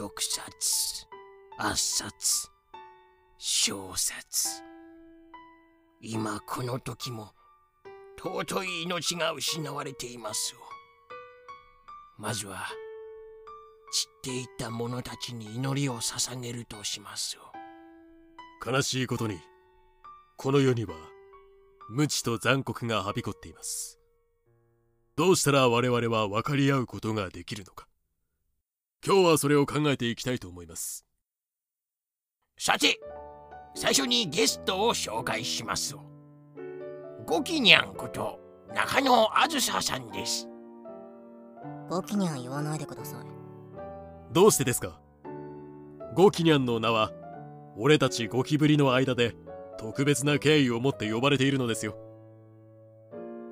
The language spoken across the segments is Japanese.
毒殺圧殺小殺今この時も尊い命が失われていますまずは散っていった者たちに祈りを捧げるとします悲しいことにこの世には無知と残酷がはびこっています。どうしたら我々は分かり合うことができるのか。今日はそれを考えていきたいと思います。さて最初にゲストを紹介します。ゴキニャンこと中野あずささんです。ゴキニャン言わないでください。どうしてですか？ゴキニャンの名は俺たちゴキブリの間で特別な敬意を持って呼ばれているのですよ。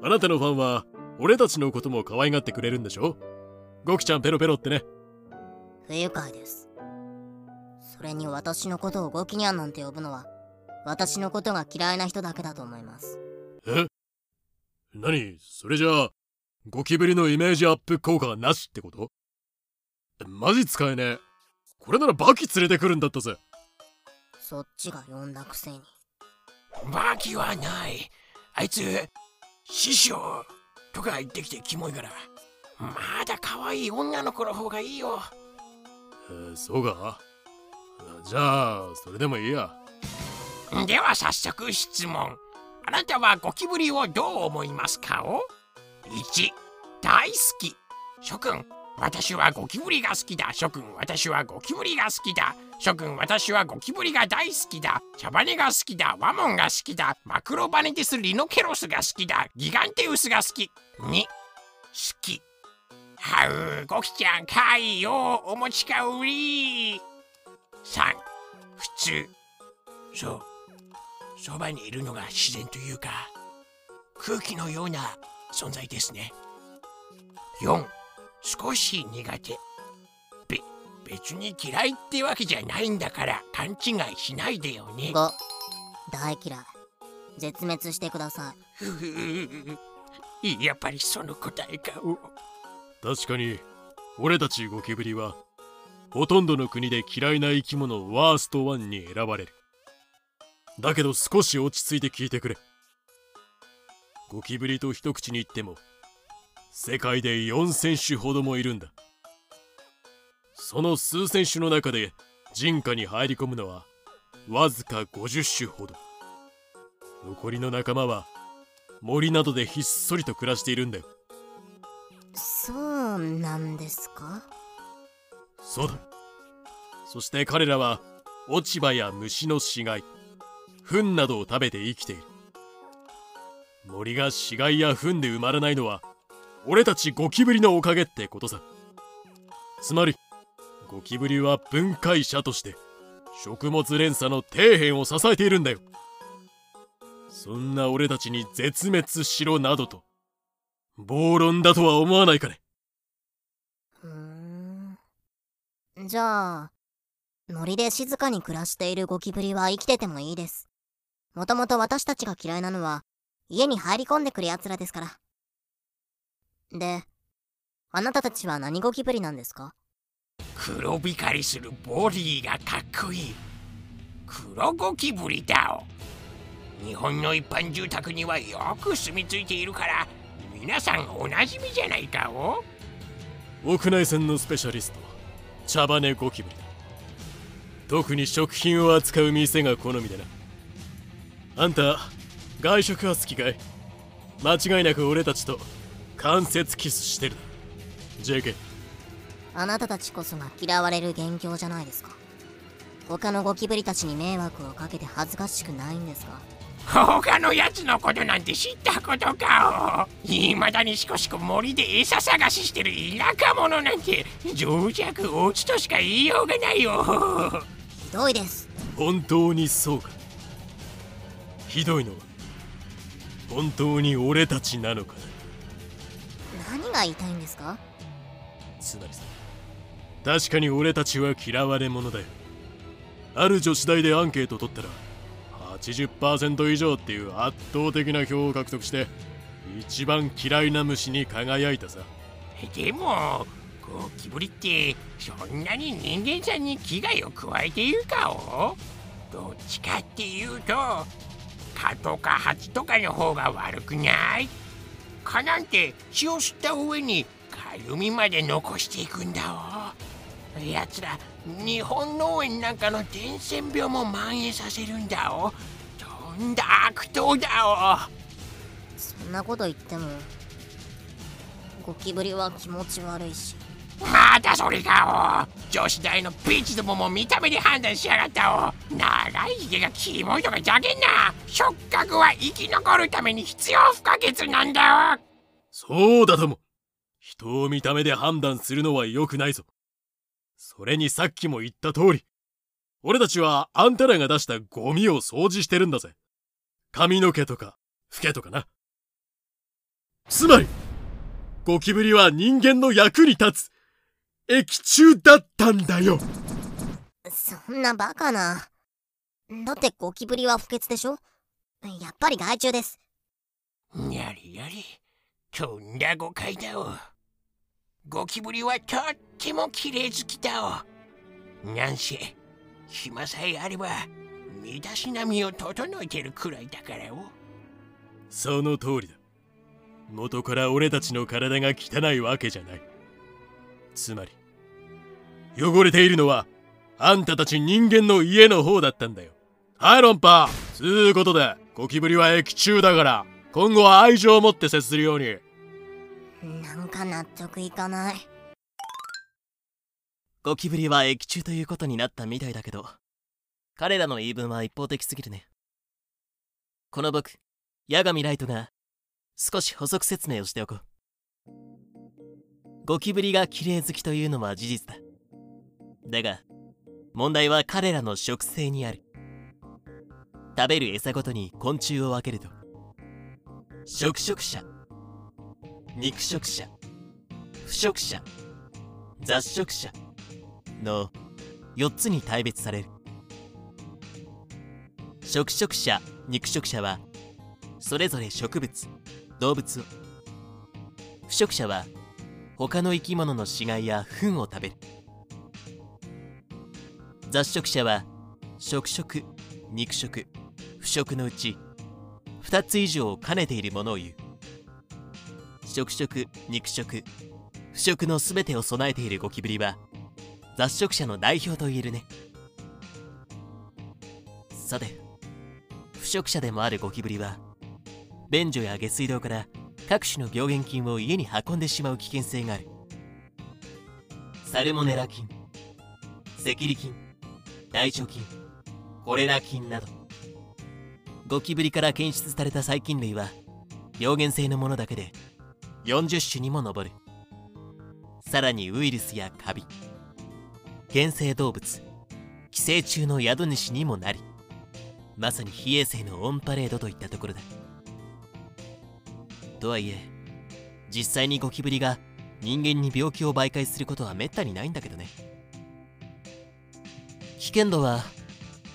あなたのファンは俺たちのことも可愛がってくれるんでしょ？ゴキちゃんペロペロってね不愉快です。それに私のことをゴキニャンなんて呼ぶのは私のことが嫌いな人だけだと思います。え？何？それじゃあゴキブリのイメージアップ効果がなしってこと？マジ使えねえ。これならバキ連れてくるんだったぜ。そっちが呼んだくせに。バキはない。あいつ師匠とか言ってきてキモいから。まだ可愛い女の子の方がいいよえー、そうか。じゃあそれでもいいや。では早速質問。あなたはゴキブリをどう思いますか？を1大好き。諸君私はゴキブリが好きだ。諸君私はゴキブリが好きだ。諸君私はゴキブリが大好きだ。茶羽が好きだ。ワモンが好きだ。マクロバネティスリノケロスが好きだ。ギガンテウスが好き。2好き。はうゴキちゃんかいよお持ち帰り3普通そうそばにいるのが自然というか空気のような存在ですね。4少し苦手。べ別に嫌いってわけじゃないんだから勘違いしないでよね。5大嫌い。絶滅してください。やっぱりその答えか確かに俺たちゴキブリはほとんどの国で嫌いな生き物ワースト1に選ばれる。だけど少し落ち着いて聞いてくれ。ゴキブリと一口に言っても世界で4000種ほどもいるんだ。その数千種の中で人家に入り込むのはわずか50種ほど。残りの仲間は森などでひっそりと暮らしているんだよ。そうなんですか？そうだ。そして彼らは落ち葉や虫の死骸糞などを食べて生きている。森が死骸や糞で埋まらないのは俺たちゴキブリのおかげってことさ。つまりゴキブリは分解者として食物連鎖の底辺を支えているんだよ。そんな俺たちに絶滅しろなどと。暴論だとは思わないかね。ふん。じゃあ森で静かに暮らしているゴキブリは生きててもいいです。もともと私たちが嫌いなのは家に入り込んでくる奴らですから。であなたたちは何ゴキブリなんですか？黒光りするボディがかっこいい。黒ゴキブリだお日本の一般住宅にはよく住み着いているから皆さんおなじみじゃないかお？屋内線のスペシャリスト茶羽ゴキブリだ。特に食品を扱う店が好みでな。あんた外食は好きかい？間違いなく俺たちと間接キスしてる JK あなたたちこそが嫌われる元凶じゃないですか。他のゴキブリたちに迷惑をかけて恥ずかしくないんですか？他のやつのことなんて知ったことかお。いまだにしこしこ森で餌探ししてる田舎者なんて情弱落ちとしか言いようがないよ。ひどいです。本当にそうか。ひどいのは本当に俺たちなのか何が言いたいんですか？つまりさ確かに俺たちは嫌われ者だよ。ある女子大でアンケート取ったら80%以上っていう圧倒的な票を獲得して一番嫌いな虫に輝いたさ。でもゴキブリってそんなに人間さんに危害を加えているかをどっちかっていうと蚊とかハチとかの方が悪くない？蚊なんて血を吸った上にかゆみまで残していくんだお。やつら日本農園なんかの伝染病も蔓延させるんだお。とんだ悪党だお。そんなこと言ってもゴキブリは気持ち悪いし。またそれかお。女子大のビーチどもも見た目で判断しやがったお。長いひげがキモいとかじゃけんな。触覚は生き残るために必要不可欠なんだよそうだとも。人を見た目で判断するのは良くないぞそれにさっきも言った通り俺たちはあんたらが出したゴミを掃除してるんだぜ。髪の毛とかフケとかな。つまりゴキブリは人間の役に立つ液中だったんだよ。そんなバカな。だってゴキブリは不潔でしょ？やっぱり害虫です。やりやりとんだ誤解だおゴキブリはとっても綺麗好きだお。なんせ暇さえあれば身だしなみを整えてるくらいだからお。その通りだ。元から俺たちの体が汚いわけじゃない。つまり汚れているのはあんたたち人間の家の方だったんだよ。はい論破つうことでゴキブリは液中だから今後は愛情を持って接するように。なんか納得いかない。ゴキブリは液中ということになったみたいだけど彼らの言い分は一方的すぎるね。この僕八神ライトが少し補足説明をしておこう。ゴキブリが綺麗好きというのは事実だ。だが問題は彼らの食性にある。食べる餌ごとに昆虫を分けると。食食者。肉食者腐食者雑食者の4つに大別される。食食者肉食者はそれぞれ植物動物を。腐食者は他の生き物の死骸や糞を食べる。雑食者は食食肉食腐食のうち2つ以上を兼ねているものを言う。食食肉食腐食の全てを備えているゴキブリは雑食者の代表と言えるね。さて腐食者でもあるゴキブリは便所や下水道から各種の病原菌を家に運んでしまう危険性がある。サルモネラ菌赤痢菌大腸菌コレラ菌など。ゴキブリから検出された細菌類は病原性のものだけで40種にも上る。さらにウイルスやカビ原生動物寄生虫の宿主にもなりまさに非衛生のオンパレードといったところだ。とはいえ実際にゴキブリが人間に病気を媒介することはめったにないんだけどね。危険度は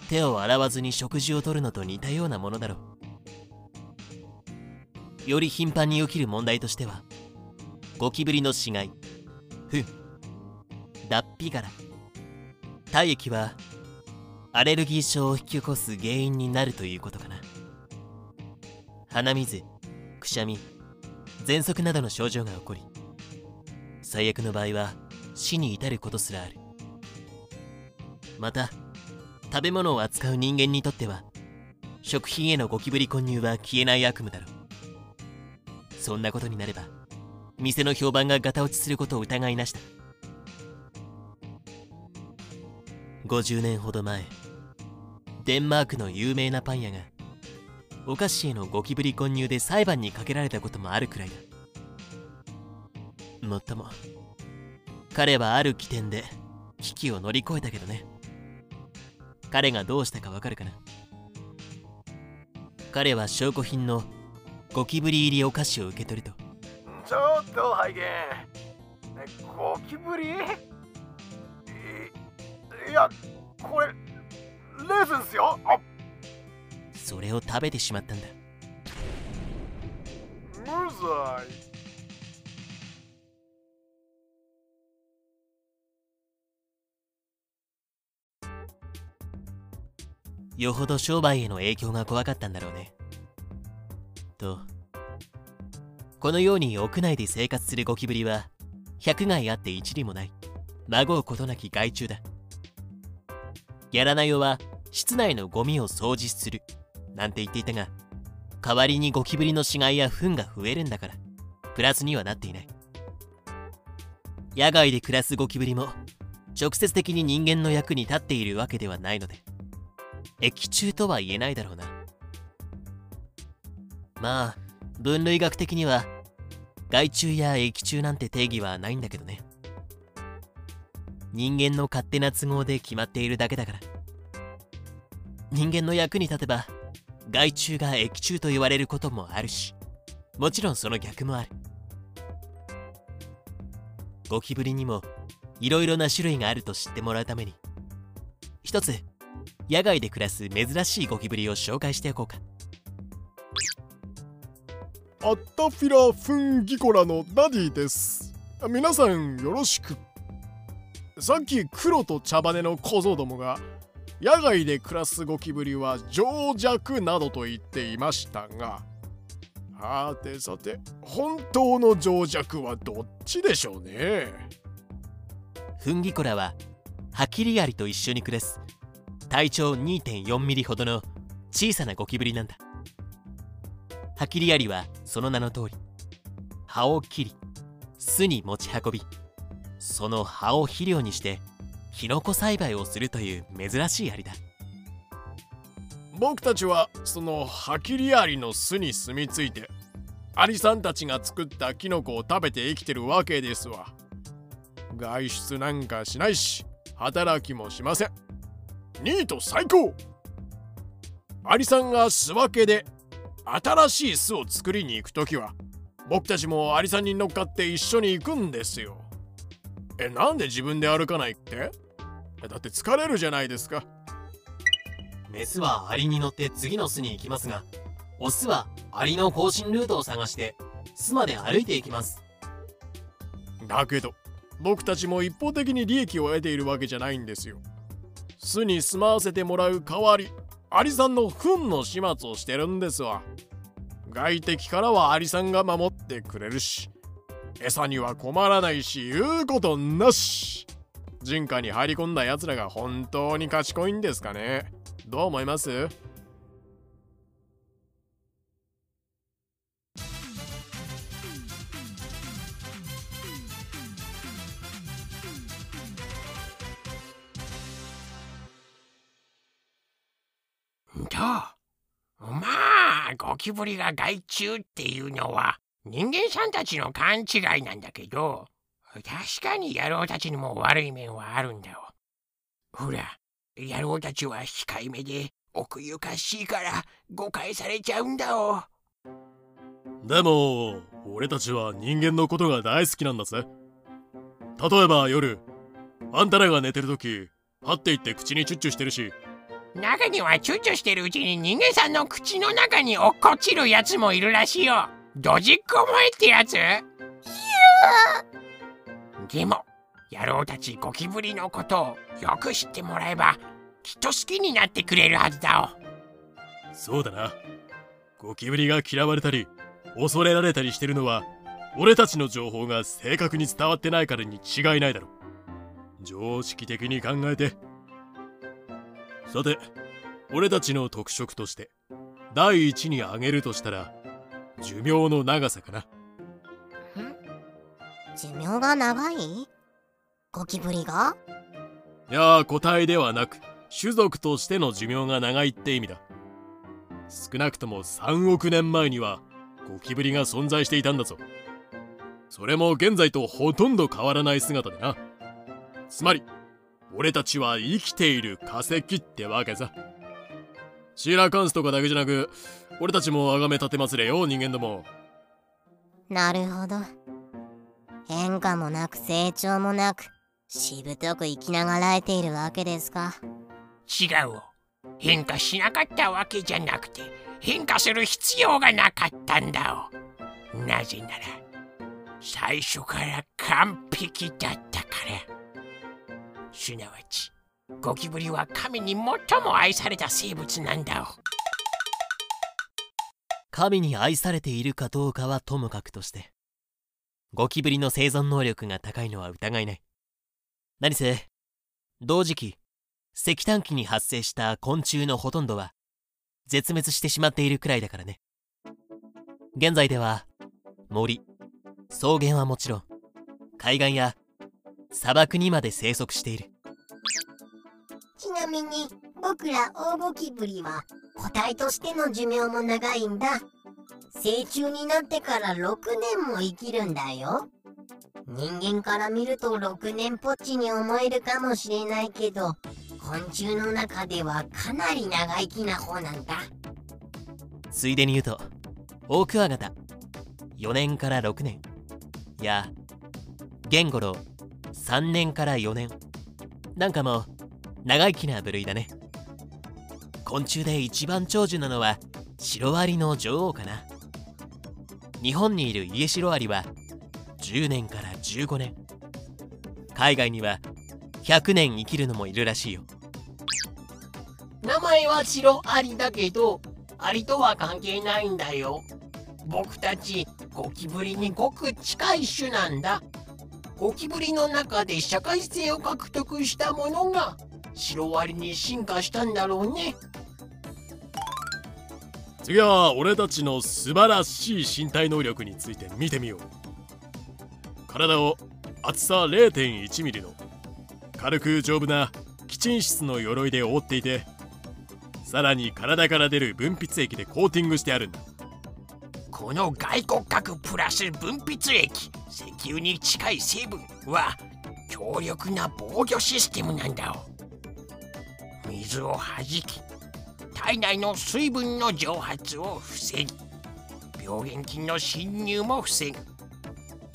手を洗わずに食事をとるのと似たようなものだろう。より頻繁に起きる問題としてはゴキブリの死骸糞脱皮殻体液はアレルギー症を引き起こす原因になるということかな。鼻水くしゃみ喘息などの症状が起こり最悪の場合は死に至ることすらある。また食べ物を扱う人間にとっては食品へのゴキブリ混入は消えない悪夢だろう。そんなことになれば店の評判がガタ落ちすることを疑いなしだ50年ほど前デンマークの有名なパン屋がお菓子へのゴキブリ混入で裁判にかけられたこともあるくらいだ。もっとも彼はある起点で危機を乗り越えたけどね。彼がどうしたかわかるかな？彼は証拠品のゴキブリ入りお菓子を受け取ると。ちょっと拝見、ね、ゴキブリ？いやこれレーズンっすよ。あそれを食べてしまったんだ。無罪。よほど商売への影響が怖かったんだろうね。と。このように屋内で生活するゴキブリは百害あって一理もない孫うことなき害虫だ。ギャラナヨは室内のゴミを掃除するなんて言っていたが代わりにゴキブリの死骸や糞が増えるんだからプラスにはなっていない。野外で暮らすゴキブリも直接的に人間の役に立っているわけではないので液中とは言えないだろうな。まあ分類学的には害虫や液中なんて定義はないんだけどね。人間の勝手な都合で決まっているだけだから。人間の役に立てば害虫が液中と言われることもあるしもちろんその逆もある。ゴキブリにもいろいろな種類があると知ってもらうために一つ野外で暮らす珍しいゴキブリを紹介しておこうか。アッタフィラフンギコラのダディです。皆さんよろしく。さっき黒と茶羽の小僧どもが野外で暮らすゴキブリは情弱などと言っていましたがはてさて本当の情弱はどっちでしょうね？フンギコラはハキリアリと一緒に暮らす体長2.4ミリほどの小さなゴキブリなんだ。ハキリアリはその名の通り。葉を切り巣に持ち運びその葉を肥料にしてキノコ栽培をするという珍しいアリだ。僕たちはそのハキリアリの巣に住み着いてアリさんたちが作ったキノコを食べて生きてるわけですわ。外出なんかしないし働きもしません。ニート最高。アリさんが巣分けで新しい巣を作りに行く時は僕たちもアリさんに乗っかって一緒に行くんですよ。えなんで自分で歩かないって？だって疲れるじゃないですか。メスはアリに乗って次の巣に行きますがオスはアリの行進ルートを探して巣まで歩いていきます。だけど僕たちも一方的に利益を得ているわけじゃないんですよ。巣に住まわせてもらう代わりアリさんの糞の始末をしてるんですわ。外敵からはアリさんが守ってくれるし餌には困らないし言うことなし。人家に入り込んだ奴らが本当に賢いんですかね。どう思います？まあゴキブリが害虫っていうのは人間さんたちの勘違いなんだけど確かに野郎たちにも悪い面はあるんだよ。ほら野郎たちは控えめで奥ゆかしいから誤解されちゃうんだよ。でも俺たちは人間のことが大好きなんだぜ。例えば夜あんたらが寝てる時はっていって口にチュッチュしてるし中にはチュッチュしてるうちに人間さんの口の中に落っこちるやつもいるらしいよ。ドジっこ萌えってやつ？でも野郎たちゴキブリのことをよく知ってもらえばきっと好きになってくれるはずだよそうだな。ゴキブリが嫌われたり恐れられたりしてるのは俺たちの情報が正確に伝わってないからに違いないだろ常識的に考えてさて俺たちの特色として第一に挙げるとしたら寿命の長さかな。寿命が長い？ゴキブリが？いやー個体ではなく種族としての寿命が長いって意味だ。少なくとも3億年前にはゴキブリが存在していたんだぞ。それも現在とほとんど変わらない姿でな。つまり俺たちは生きている化石ってわけさ。シーラカンスとかだけじゃなく俺たちも崇め立てますれよ人間ども。なるほど。変化もなく成長もなくしぶとく生きながらえているわけですか。違うよ。変化しなかったわけじゃなくて変化する必要がなかったんだよ。なぜなら最初から完璧だったからすなわちゴキブリは神に最も愛された生物なんだ神に愛されているかどうかはともかくとしてゴキブリの生存能力が高いのは疑いない。何せ同時期石炭機に発生した昆虫のほとんどは絶滅してしまっているくらいだからね。現在では森草原はもちろん海岸や砂漠にまで生息している。ちなみに僕らオオゴキブリは個体としての寿命も長いんだ。成虫になってから6年も生きるんだよ。人間から見ると6年ぽっちに思えるかもしれないけど昆虫の中ではかなり長生きな方なんだ。ついでに言うとオオクワガタ。4年から6年。やゲンゴロウ3年から4年。なんかも長生きな部類だね。昆虫で一番長寿なのはシロアリの女王かな。日本にいるイエシロアリは10年から15年。海外には100年生きるのもいるらしいよ。名前はシロアリだけどアリとは関係ないんだよ。僕たちゴキブリにごく近い種なんだ。ゴキブリの中で社会性を獲得したものがシロアリに進化したんだろうね。次は俺たちの素晴らしい身体能力について見てみよう。体を厚さ 0.1mm の軽く丈夫な基沈質の鎧で覆っていてさらに体から出る分泌液でコーティングしてあるんだ。この外骨格プラス分泌液石油に近い成分は強力な防御システムなんだ水を弾き体内の水分の蒸発を防ぎ病原菌の侵入も防ぐ。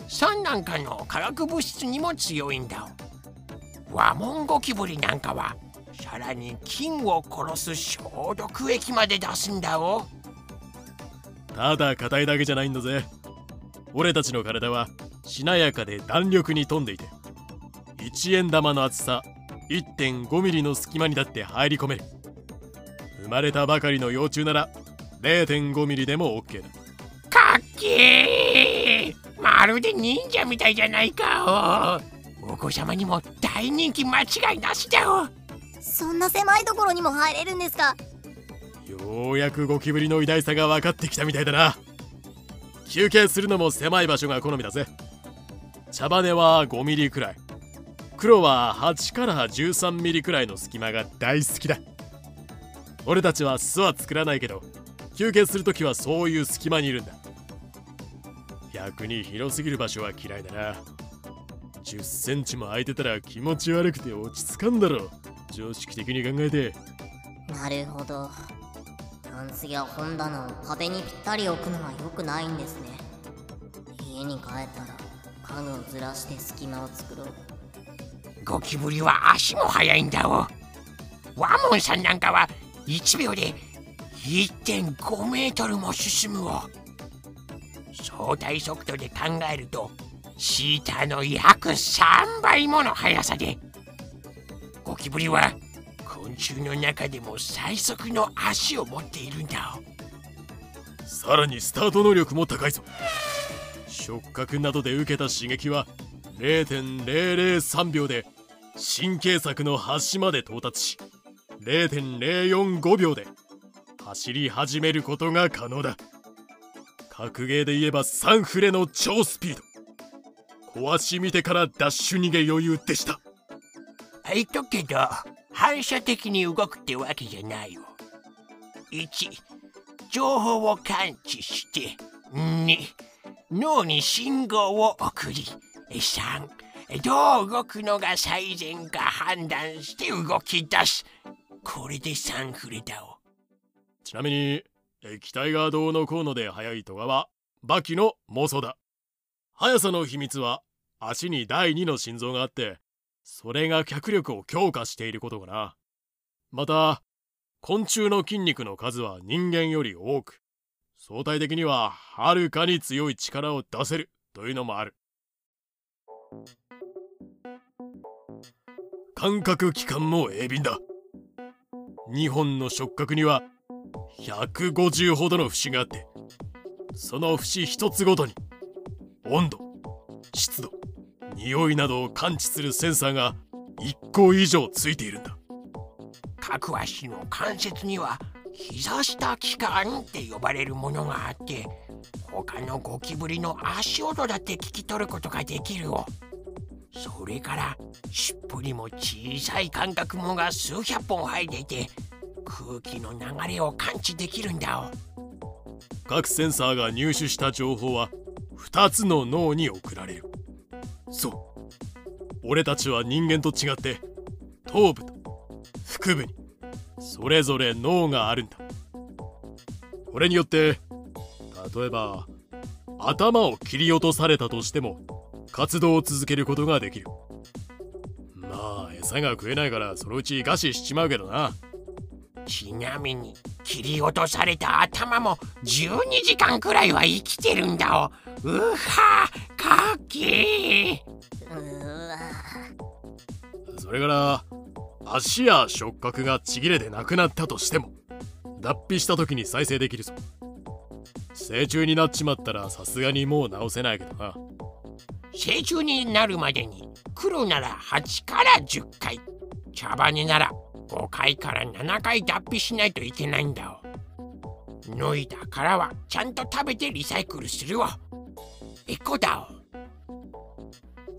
酸なんかの化学物質にも強いんだワモンゴキブリなんかはさらに菌を殺す消毒液まで出すんだおただ硬いだけじゃないんだぜ。俺たちの体はしなやかで弾力に富んでいて1円玉の厚さ 1.5mm の隙間にだって入り込める。生まれたばかりの幼虫なら 0.5mm でも OK だ。かっけー！まるで忍者みたいじゃないか。おお子様にも大人気間違いなしだおそんな狭いところにも入れるんですか？ようやくゴキブリの偉大さが分かってきたみたいだな。休憩するのも狭い場所が好みだぜ。茶羽は 5mm くらい。黒は8から13ミリくらいの隙間が大好きだ。俺たちは巣は作らないけど休憩するときはそういう隙間にいるんだ。逆に広すぎる場所は嫌いだな。10センチも空いてたら気持ち悪くて落ち着かんだろ。常識的に考えて。なるほど。タンスや本棚を壁にぴったり置くのは良くないんですね。家に帰ったら家具をずらして隙間を作ろう。ゴキブリは足も速いんだお。ワモンさんなんかは1秒で1.5メートルも進むを相対速度で考えるとシーターの約3倍もの速さで。ゴキブリは昆虫の中でも最速の足を持っているんだ。さらにスタート能力も高いぞ。触覚などで受けた刺激は0.003秒で神経索の端まで到達し0.045秒で走り始めることが可能だ。格ゲーで言えば3フレの超スピード。小足見てからダッシュ逃げ余裕でした。言っとくけど反射的に動くってわけじゃないよ。1情報を感知して2脳に信号を送り3どう動くのが最善か判断して動き出す。これで3フレだお。ちなみに液体がどうのこうので速いとかはバキの妄想だ。速さの秘密は足に第2の心臓があってそれが脚力を強化していることかな。また昆虫の筋肉の数は人間より多く相対的にははるかに強い力を出せるというのもある。感覚器官も鋭敏だ。2本の触覚には150ほどの節があってその節一つごとに温度湿度匂いなどを感知するセンサーが1個以上ついているんだ。各足の関節には膝下器官って呼ばれるものがあって他のゴキブリの足音だって聞き取ることができるよ。それから尻尾にも小さい感覚網が数百本入っていて空気の流れを感知できるんだよ。各センサーが入手した情報は2つの脳に送られるそう。俺たちは人間と違って頭部と腹部にそれぞれ脳があるんだ。これによって例えば頭を切り落とされたとしても活動を続けることができる。まあ餌が食えないからそのうち餓死しちまうけどな。ちなみに切り落とされた頭も12時間くらいは生きてるんだお。うはれから足や触覚がちぎれてなくなったとしても脱皮した時に再生できるぞ。成虫になっちまったらさすがにもう直せないけどな。成虫になるまでに黒なら8から10回。茶羽なら5回から7回脱皮しないといけないんだお脱いだ殻はちゃんと食べてリサイクルするわ。エコだお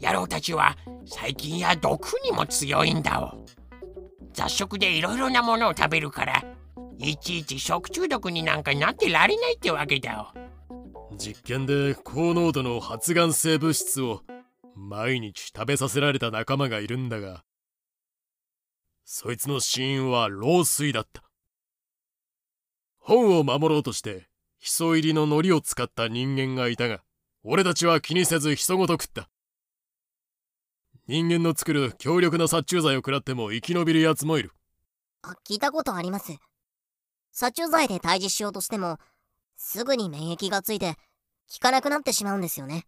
野郎たちは細菌や毒にも強いんだお雑食でいろいろなものを食べるからいちいち食中毒になんかなってられないってわけだお実験で高濃度の発がん性物質を毎日食べさせられた仲間がいるんだがそいつの死因は老衰だった。本を守ろうとしてヒ素入りの海苔を使った人間がいたが俺たちは気にせずヒ素ごと食った。人間の作る強力な殺虫剤を食らっても生き延びるやつもいる。あ聞いたことあります。殺虫剤で退治しようとしてもすぐに免疫がついて効かなくなってしまうんですよね。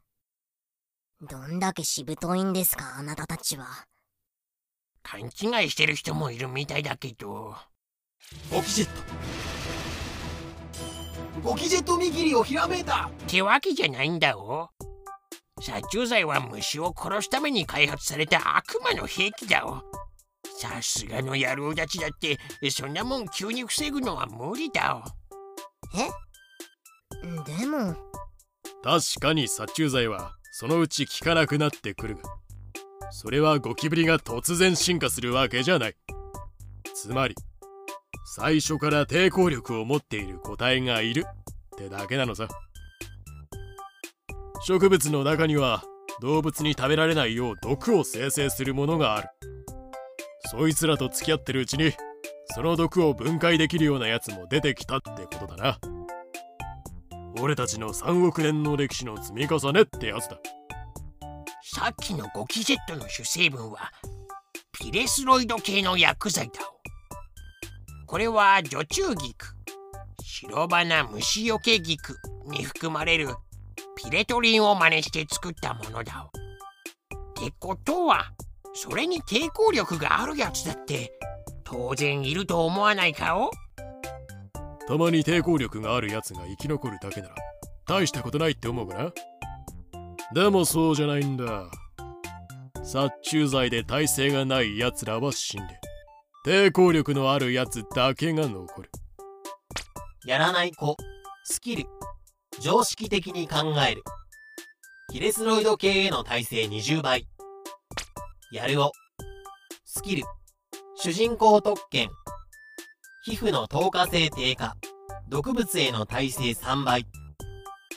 どんだけしぶといんですかあなたたちは。勘違いしてる人もいるみたいだけど。ゴキジェット。ゴキジェット握りをひらめいた。ってわけじゃないんだお殺虫剤は虫を殺すために開発された悪魔の兵器だおさすがの野郎たちだってそんなもん急に防ぐのは無理だえ？でも。確かに殺虫剤はそのうち効かなくなってくるがそれはゴキブリが突然進化するわけじゃない。つまり最初から抵抗力を持っている個体がいるってだけなのさ植物の中には動物に食べられないよう毒を生成するものがある。そいつらと付き合ってるうちにその毒を分解できるようなやつも出てきたってことだな。俺たちの3億年の歴史の積み重ねってやつだ。さっきのゴキジェットの主成分はピレスロイド系の薬剤だ。これは除虫菊白花虫よけ菊に含まれるピレトリンを真似して作ったものだ。ってことはそれに抵抗力があるやつだって当然いると思わないかお？たまに抵抗力があるやつが生き残るだけなら大したことないって思うかな。でもそうじゃないんだ。殺虫剤で耐性がないやつらは死んで抵抗力のあるやつだけが残る。やらない子。スキル常識的に考える。ヒレスロイド系への耐性20倍。やるおスキル。主人公特権。皮膚の透過性低下。毒物への耐性3倍。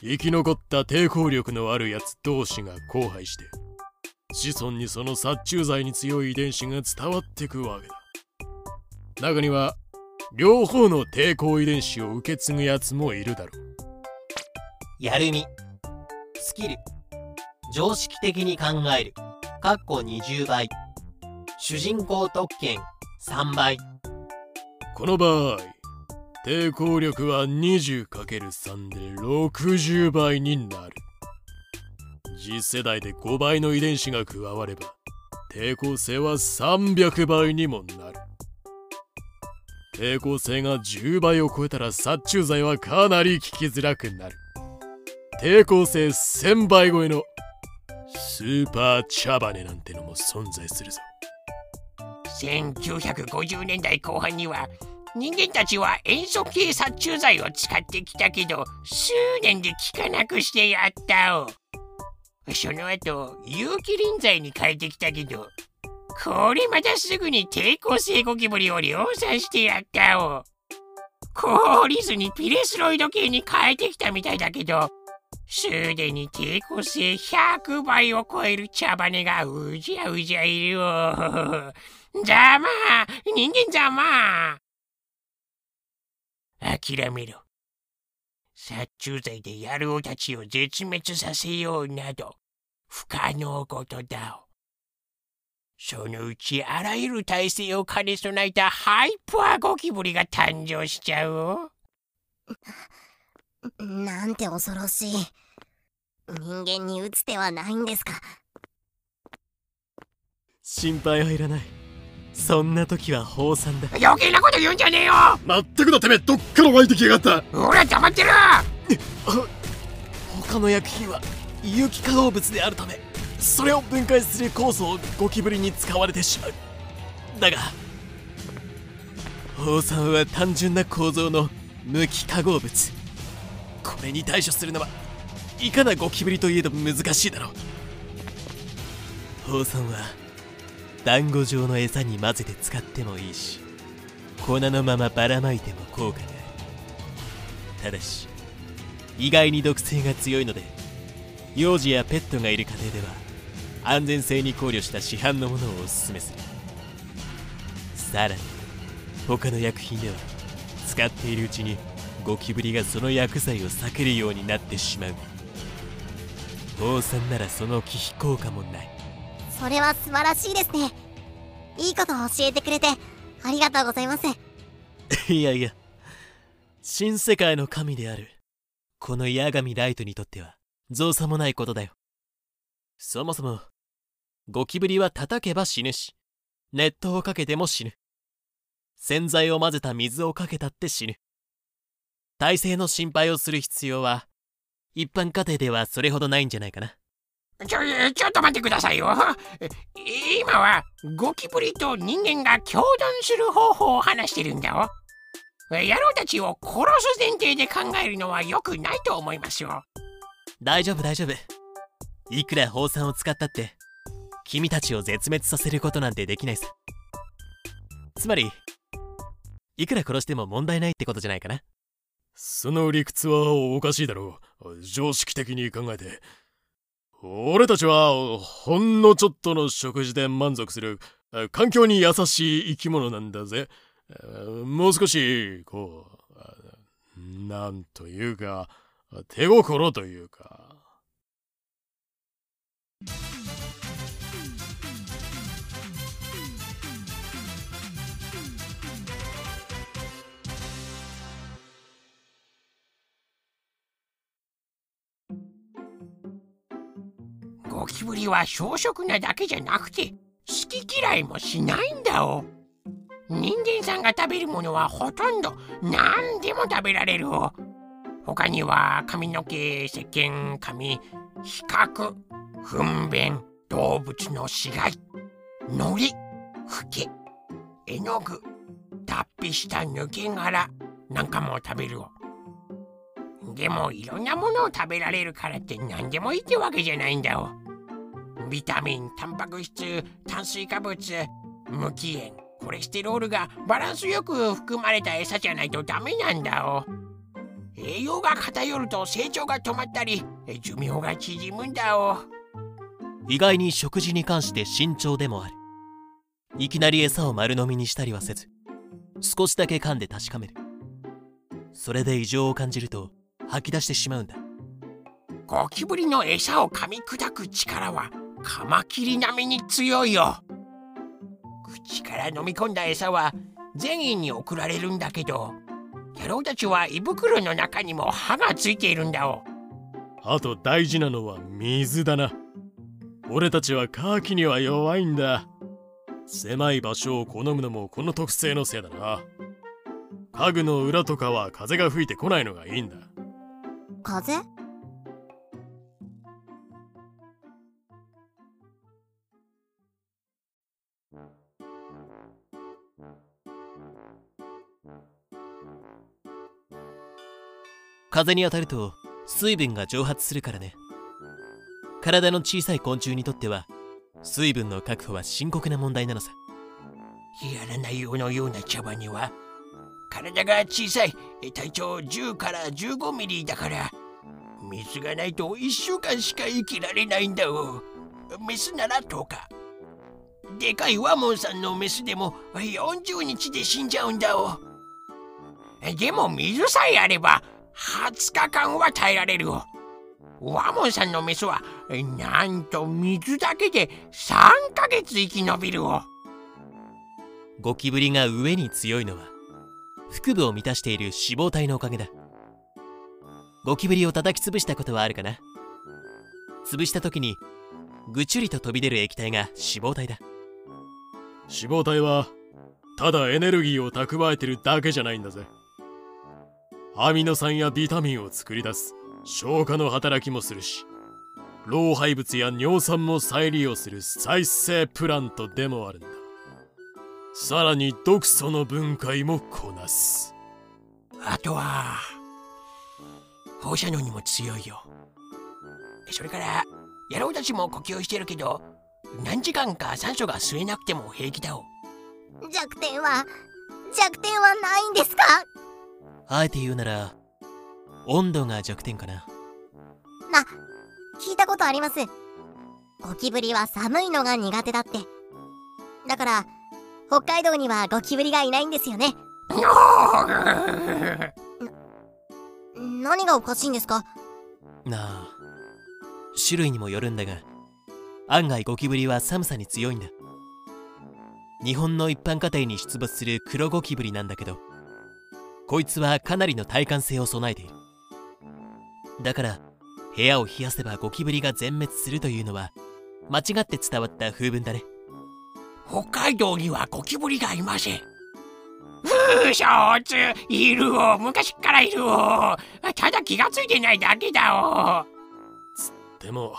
生き残った抵抗力のあるやつ同士が交配して子孫にその殺虫剤に強い遺伝子が伝わってくわけだ。中には両方の抵抗遺伝子を受け継ぐやつもいるだろう。やるみ。スキル。常識的に考える。かっこ20倍。主人公特権。3倍。この場合抵抗力は 20×3 で60倍になる。次世代で5倍の遺伝子が加われば抵抗性は300倍にもなる。抵抗性が10倍を超えたら殺虫剤はかなり効きづらくなる。抵抗性1000倍超えのスーパー茶羽なんてのも存在するぞ。1950年代後半には人間たちは塩素系殺虫剤を使ってきたけど数年で効かなくしてやったおその後有機リン剤に変えてきたけどこれまたすぐに抵抗性ゴキブリを量産してやったお氷水にピレスロイド系に変えてきたみたいだけどすでに抵抗性100倍を超える茶羽がうじゃうじゃいるおざま人間ざまあ諦めろ。殺虫剤で野郎たちを絶滅させようなど不可能ことだ。そのうちあらゆる体制を兼ね備えたハイパーゴキブリが誕生しちゃう。なんて恐ろしい。人間に打つ手はないんですか？心配はいらない。そんな時は放散だ。余計なこと言うんじゃねえよ！まったくだてめえどっから湧いてきやがった。ほら黙ってる！他の薬品は有機化合物であるためそれを分解する酵素をゴキブリに使われてしまう。だが放散は単純な構造の無機化合物これに対処するのはいかなゴキブリといえど難しいだろう。放散は団子状の餌に混ぜて使ってもいいし粉のままばらまいても効果がある。ただし意外に毒性が強いので幼児やペットがいる家庭では安全性に考慮した市販のものをおすすめする。さらに他の薬品では使っているうちにゴキブリがその薬剤を避けるようになってしまう。放散ならその忌避効果もない。それは素晴らしいですね。いいことを教えてくれてありがとうございます。いやいや。新世界の神である。この八神ライトにとっては造作もないことだよ。そもそもゴキブリは叩けば死ぬし熱湯をかけても死ぬ。洗剤を混ぜた水をかけたって死ぬ体勢の心配をする必要は一般家庭ではそれほどないんじゃないかな。ちょちょっと待ってくださいよ。今はゴキブリと人間が共存する方法を話してるんだよ。野郎たちを殺す前提で考えるのは良くないと思いますよ。大丈夫大丈夫。いくら放散を使ったって君たちを絶滅させることなんてできないさ。つまりいくら殺しても問題ないってことじゃないかなその理屈はおかしいだろう。常識的に考えて。俺たちはほんのちょっとの食事で満足する。環境に優しい生き物なんだぜ。もう少しこうなんというか手心というか。ゴキブリは小食なだけじゃなくて好き嫌いもしないんだお。人間さんが食べるものはほとんど何でも食べられるお。他には髪の毛石鹸紙比較糞便動物の死骸海苔フケ絵の具脱皮した抜け殻なんかも食べるお。でもいろんなものを食べられるからって何でもいいってわけじゃないんだお。ビタミンタンパク質炭水化物無機塩コレステロールがバランスよく含まれた餌じゃないとダメなんだお。栄養が偏ると成長が止まったり寿命が縮むんだお。意外に食事に関して慎重でもある。いきなり餌を丸飲みにしたりはせず少しだけ噛んで確かめる。それで異常を感じると吐き出してしまうんだ。ゴキブリの餌を噛み砕く力はカマキリ並みに強いよ。口から飲み込んだ餌は善意に送られるんだけど野郎たちは胃袋の中にも歯がついているんだお。あと大事なのは水だな。俺たちはカーキには弱いんだ。狭い場所を好むのもこの特性のせいだな。家具の裏とかは風が吹いてこないのがいいんだ。風？風に当たると水分が蒸発するからね。体の小さい昆虫にとっては水分の確保は深刻な問題なのさ。やらないようのような茶葉には体が小さい体長10から15ミリだから水がないと1週間しか生きられないんだおメスなら10日。でかいワモンさんのメスでも40日で死んじゃうんだおでも水さえあれば20日間は耐えられるおワモンさんのメスはなんと水だけで3ヶ月生き延びるおゴキブリが上に強いのは腹部を満たしている脂肪体のおかげだ。ゴキブリを叩き潰したことはあるかな？潰した時にぐちゅりと飛び出る液体が脂肪体だ。脂肪体はただエネルギーを蓄えてるだけじゃないんだぜアミノ酸やビタミンを作り出す消化の働きもするし老廃物や尿酸も再利用する再生プラントでもあるんだ。さらに毒素の分解もこなす。あとは放射能にも強いよ。それから野郎たちも呼吸してるけど何時間か酸素が吸えなくても平気だお。弱点は弱点はないんですか？あえて言うなら温度が弱点かな。な聞いたことあります。ゴキブリは寒いのが苦手だって。だから北海道にはゴキブリがいないんですよね。何がおかしいんですか？なあ種類にもよるんだが案外ゴキブリは寒さに強いんだ。日本の一般家庭に出没する黒ゴキブリなんだけどこいつはかなりの耐寒性を備えている。だから部屋を冷やせばゴキブリが全滅するというのは間違って伝わった風文だね。北海道にはゴキブリがいません。ふうショーツいるお昔っからいるおただ気がついてないだけだでも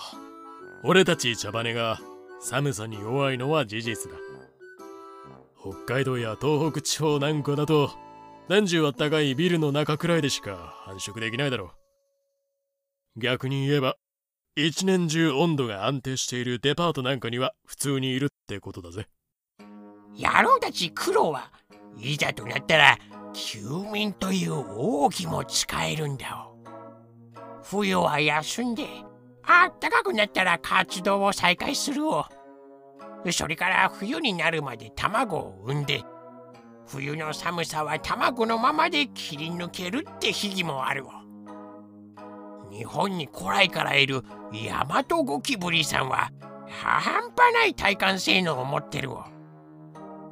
俺たち茶羽が寒さに弱いのは事実だ。北海道や東北地方なんかだと年中あったかいビルの中くらいでしか繁殖できないだろう。逆に言えば一年中温度が安定しているデパートなんかには普通にいるってことだぜ。野郎たち苦労はいざとなったら休眠という奥義も使えるんだお冬は休んであったかくなったら活動を再開するおそれから冬になるまで卵を産んで冬の寒さは卵のままで切り抜けるって秘技もあるわ。日本に古来からいるヤマトゴキブリさんは半端ない体感性能を持ってるわ。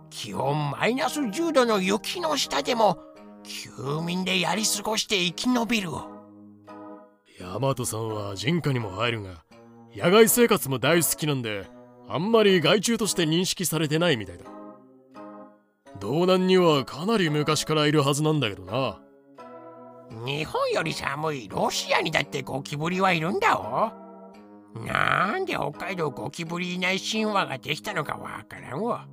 気温マイナス10度の雪の下でも休眠でやり過ごして生き延びるわ。ヤマトさんは人家にも入るが野外生活も大好きなんであんまり害虫として認識されてないみたいだ。道南にはかなり昔からいるはずなんだけどな。日本より寒いロシアにだってゴキブリはいるんだお。なんで北海道ゴキブリいない神話ができたのかわからんわ。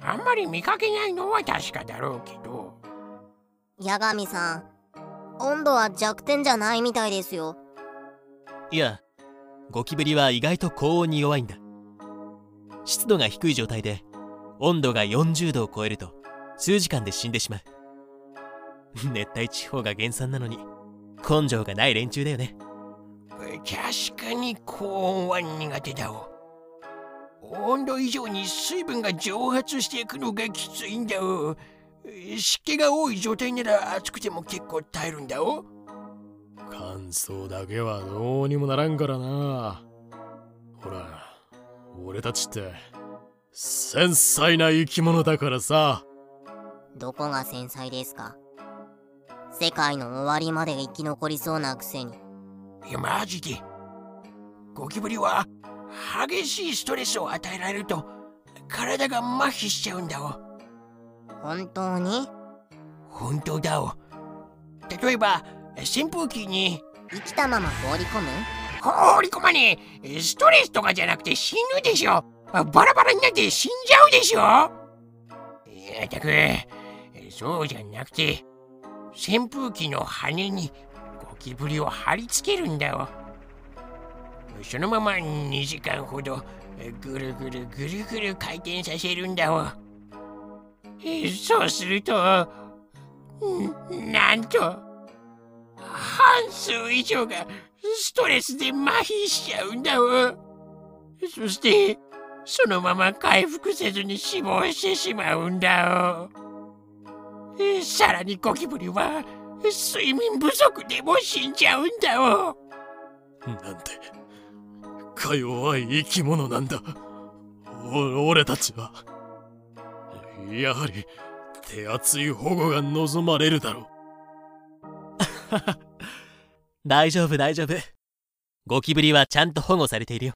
あんまり見かけないのは確かだろうけど。八神さん温度は弱点じゃないみたいですよ。いやゴキブリは意外と高温に弱いんだ。湿度が低い状態で温度が40度を超えると数時間で死んでしまう。熱帯地方が原産なのに根性がない連中だよね。確かに高温は苦手だお。温度以上に水分が蒸発していくのがきついんだお。湿気が多い状態なら暑くても結構耐えるんだお。乾燥だけはどうにもならんからな。ほら俺たちって繊細な生き物だからさ。どこが繊細ですか？世界の終わりまで生き残りそうなくせに。いやマジで。ゴキブリは激しいストレスを与えられると体が麻痺しちゃうんだお本当に？本当だお例えば扇風機に生きたまま放り込む？放り込まねえ。ストレスとかじゃなくて死ぬでしょバラバラになって死んじゃうでしょ。いやたくそうじゃなくて扇風機の羽にゴキブリを貼り付けるんだわそのまま2時間ほどぐるぐるぐるぐる回転させるんだわそうするとなんと半数以上がストレスで麻痺しちゃうんだわそしてそのまま回復せずに死亡してしまうんだよ。さらにゴキブリは睡眠不足でも死んじゃうんだよ。なんてか弱い生き物なんだ。お俺たちは。やはり手厚い保護が望まれるだろう。大丈夫大丈夫。ゴキブリはちゃんと保護されているよ。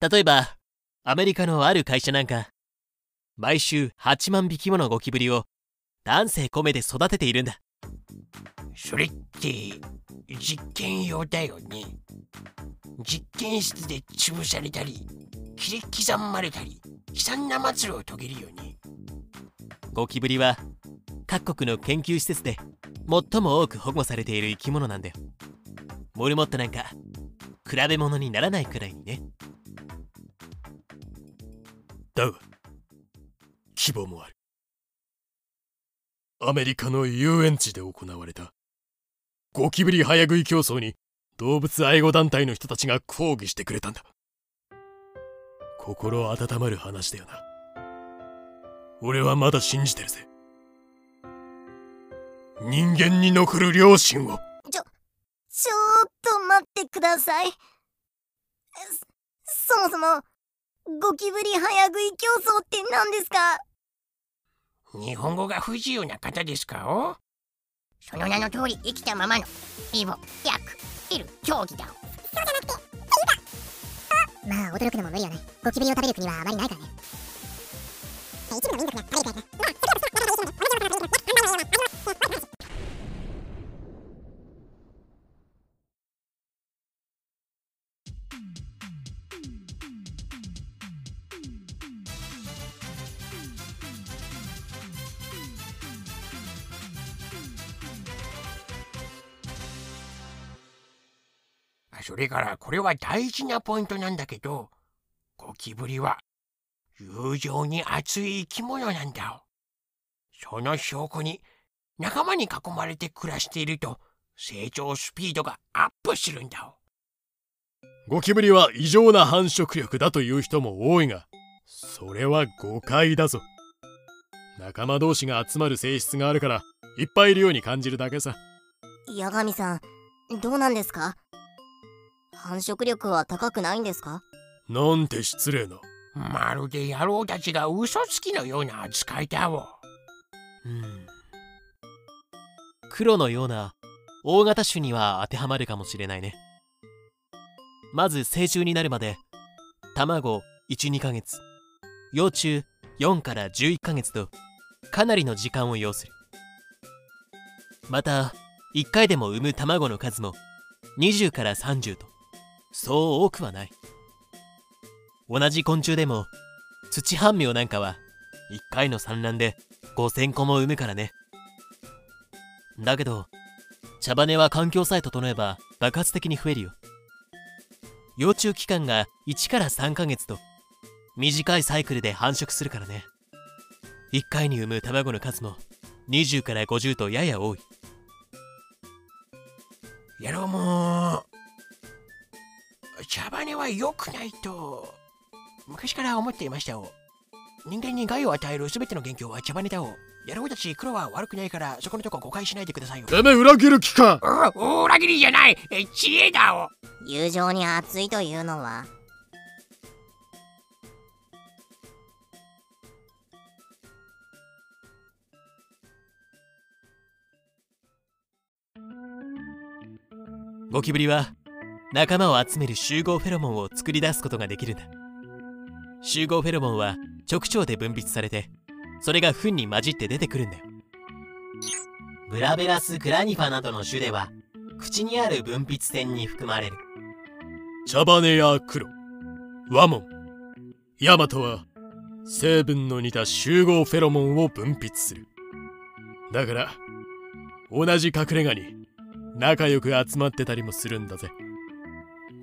例えばアメリカのある会社なんか。毎週8万匹ものゴキブリを丹精込めて育てているんだ。それって実験用だよね。実験室で潰されたり切り刻まれたり悲惨な末路を遂げるよね。ゴキブリは各国の研究施設で最も多く保護されている生き物なんだよ。モルモットなんか比べ物にならないくらいにね。だが希望もある。アメリカの遊園地で行われたゴキブリ早食い競争に動物愛護団体の人たちが抗議してくれたんだ。心温まる話だよな。俺はまだ信じてるぜ。人間に残る良心を。ちょ、ちょっと待ってください。そ、そもそも、ゴキブリ早食い競争って何ですか？日本語が不自由な方ですか？おその名の通り生きたままのイボ、ヤク、いる競技だ。まあ驚くのも無理よね。ゴキブリを食べる国はあまりないからね。一部の民族が食べるタイプそれからこれは大事なポイントなんだけどゴキブリは友情に熱い生き物なんだその証拠に仲間に囲まれて暮らしていると成長スピードがアップするんだゴキブリは異常な繁殖力だという人も多いがそれは誤解だぞ。仲間同士が集まる性質があるからいっぱいいるように感じるだけさ。八神さん、どうなんですか？繁殖力は高くないんですか？なんて失礼な。まるで野郎たちが嘘つきのような扱いだわ。うん。黒のような大型種には当てはまるかもしれないね。まず成虫になるまで卵12ヶ月。幼虫4から11ヶ月とかなりの時間を要する。また1回でも産む卵の数も20から30とそう多くはない。同じ昆虫でも土半苗なんかは1回の産卵で5000個も産むからね。だけど茶羽は環境さえ整えば爆発的に増えるよ。幼虫期間が1から3ヶ月と短いサイクルで繁殖するからね。1回に産む卵の数も20から50とやや多い。野郎も茶羽は良くないと昔から思っていましたよ。人間に害を与える全ての元凶は茶羽だを野郎たち黒は悪くないからそこのとこ誤解しないでくださいよ。てめえ裏切る気か。う裏切りじゃない。え知恵だお友情に熱いというのは？ゴキブリは仲間を集める集合フェロモンを作り出すことができるんだ。集合フェロモンは直腸で分泌されてそれが糞に混じって出てくるんだよ。ブラベラス・グラニファなどの種では口にある分泌腺に含まれる。茶羽や黒ワモンヤマトは成分の似た集合フェロモンを分泌する。だから同じ隠れ家に仲良く集まってたりもするんだぜ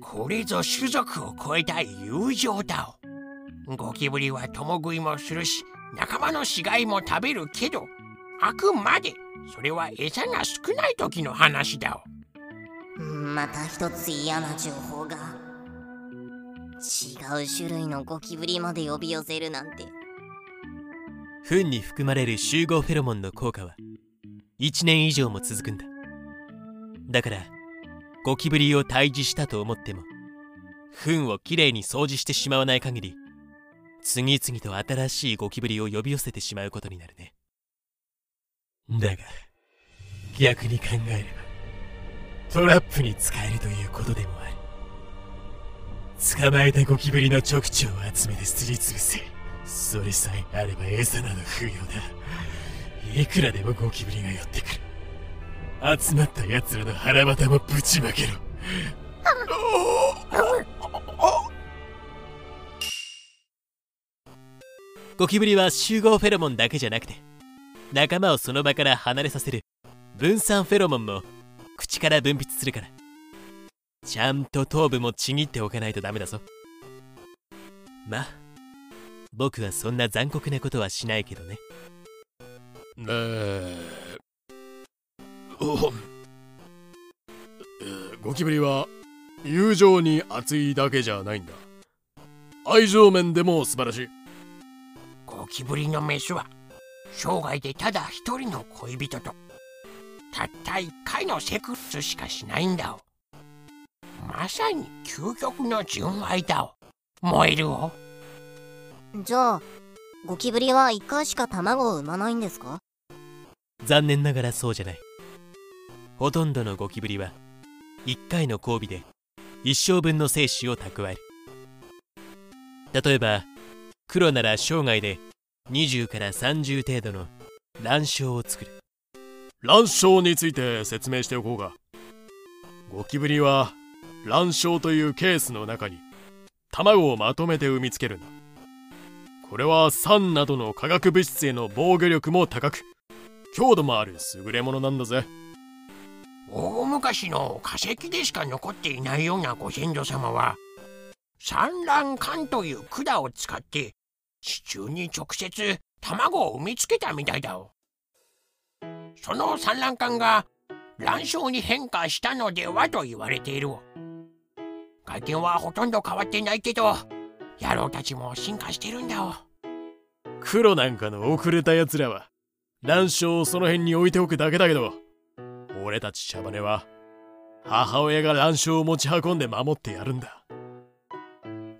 これぞ種族を超えた友情だ。ゴキブリは共食いもするし仲間の死骸も食べるけどあくまでそれは餌が少ない時の話だ。また一つ嫌な情報が。違う種類のゴキブリまで呼び寄せるなんて。糞に含まれる集合フェロモンの効果は1年以上も続くんだ。だからゴキブリを退治したと思っても糞をきれいに掃除してしまわない限り次々と新しいゴキブリを呼び寄せてしまうことになるね。だが逆に考えればトラップに使えるということでもある。捕まえたゴキブリの直腸を集めてすりつぶせそれさえあれば餌など不要だ。いくらでもゴキブリが寄ってくる。集まった奴らの腹股もぶちまけろ。ゴキブリは集合フェロモンだけじゃなくて仲間をその場から離れさせる分散フェロモンも口から分泌するから。ちゃんと頭部もちぎっておかないとダメだぞ。まあ僕はそんな残酷なことはしないけどね。えーおえーゴキブリは友情に熱いだけじゃないんだ。愛情面でも素晴らしい。ゴキブリのメスは生涯でただ一人の恋人とたった一回のセクッスしかしないんだまさに究極の純愛だ燃えるを。じゃあゴキブリは1回しか卵を産まないんですか？残念ながらそうじゃないほとんどのゴキブリは1回の交尾で一生分の精子を蓄える。例えば黒なら生涯で20から30程度の卵巣を作る。卵巣について説明しておこうかゴキブリは卵巣というケースの中に卵をまとめて産みつけるんだこれは酸などの化学物質への防御力も高く強度もある優れものなんだぜ。大昔の化石でしか残っていないようなご先祖様は産卵管という管を使って地中に直接卵を産みつけたみたいだ。その産卵管が卵巣に変化したのではと言われている。外見はほとんど変わってないけど野郎たちも進化してるんだ。黒なんかの遅れた奴らは卵巣をその辺に置いておくだけだけど俺たち茶羽は母親が卵巣を持ち運んで守ってやるんだ。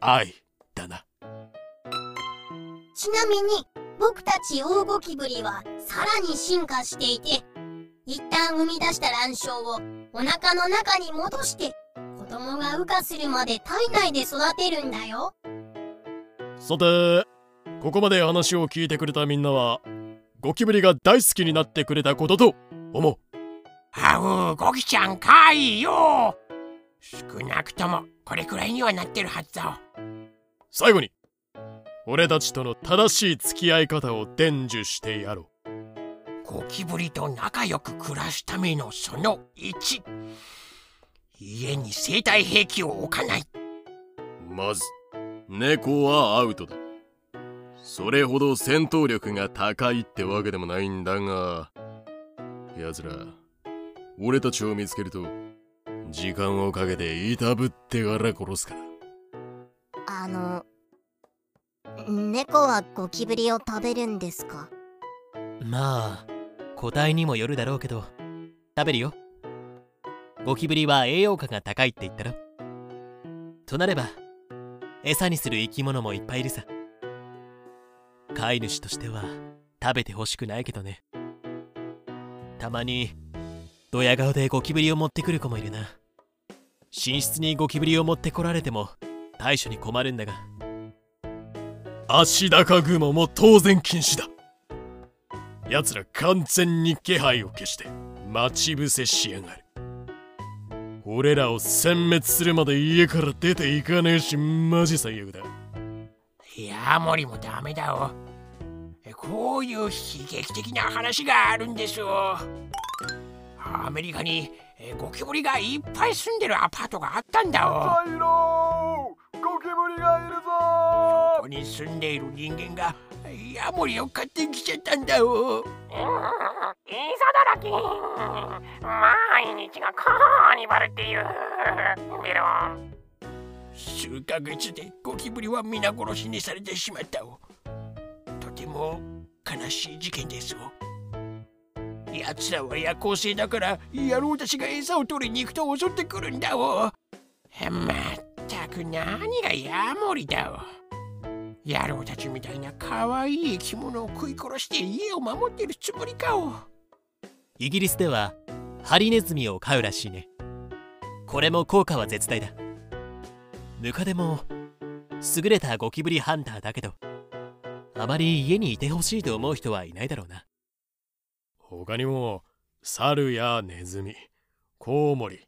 愛だな。ちなみに僕たちオオゴキブリはさらに進化していて一旦生み出した卵巣をお腹の中に戻して子供が羽化するまで体内で育てるんだよ。さてここまで話を聞いてくれたみんなはゴキブリが大好きになってくれたことと思うあうゴキちゃんかいよ。少なくともこれくらいにはなってるはずだ最後に俺たちとの正しい付き合い方を伝授してやろう。ゴキブリと仲良く暮らすためのその1家に生体兵器を置かない。まず猫はアウトだ。それほど戦闘力が高いってわけでもないんだが奴ら俺たちを見つけると時間をかけていたぶってから殺すから。あの猫はゴキブリを食べるんですか？まあ個体にもよるだろうけど食べるよ。ゴキブリは栄養価が高いって言ったろ。となれば餌にする生き物もいっぱいいるさ。飼い主としては食べてほしくないけどね。たまにドヤ顔でゴキブリを持ってくる子もいるな。寝室にゴキブリを持ってこられても対処に困るんだが。足高雲も当然禁止だ。奴ら完全に気配を消して待ち伏せしやがる。俺らを殲滅するまで家から出ていかねえしマジ最悪だ。ヤモリもダメだよこういう悲劇的な話があるんですよアメリカにゴキブリがいっぱい住んでるアパートがあったんだよサイローゴキブリがいるぞ。ここに住んでいる人間がヤモリを買ってきちゃったんだよいざだらけ毎日がカーニバルっていうメロン数ヶ月でゴキブリは皆殺しにされてしまったよとても悲しい事件ですよ奴らは夜行性だから野郎たちが餌を取りに行くと襲ってくるんだわまったく何がヤモリだわ野郎たちみたいな可愛い生き物を食い殺して家を守ってるつもりかをイギリスではハリネズミを飼うらしいね。これも効果は絶大だ。ムカデも優れたゴキブリハンターだけどあまり家にいてほしいと思う人はいないだろうな。他にも猿やネズミコウモリ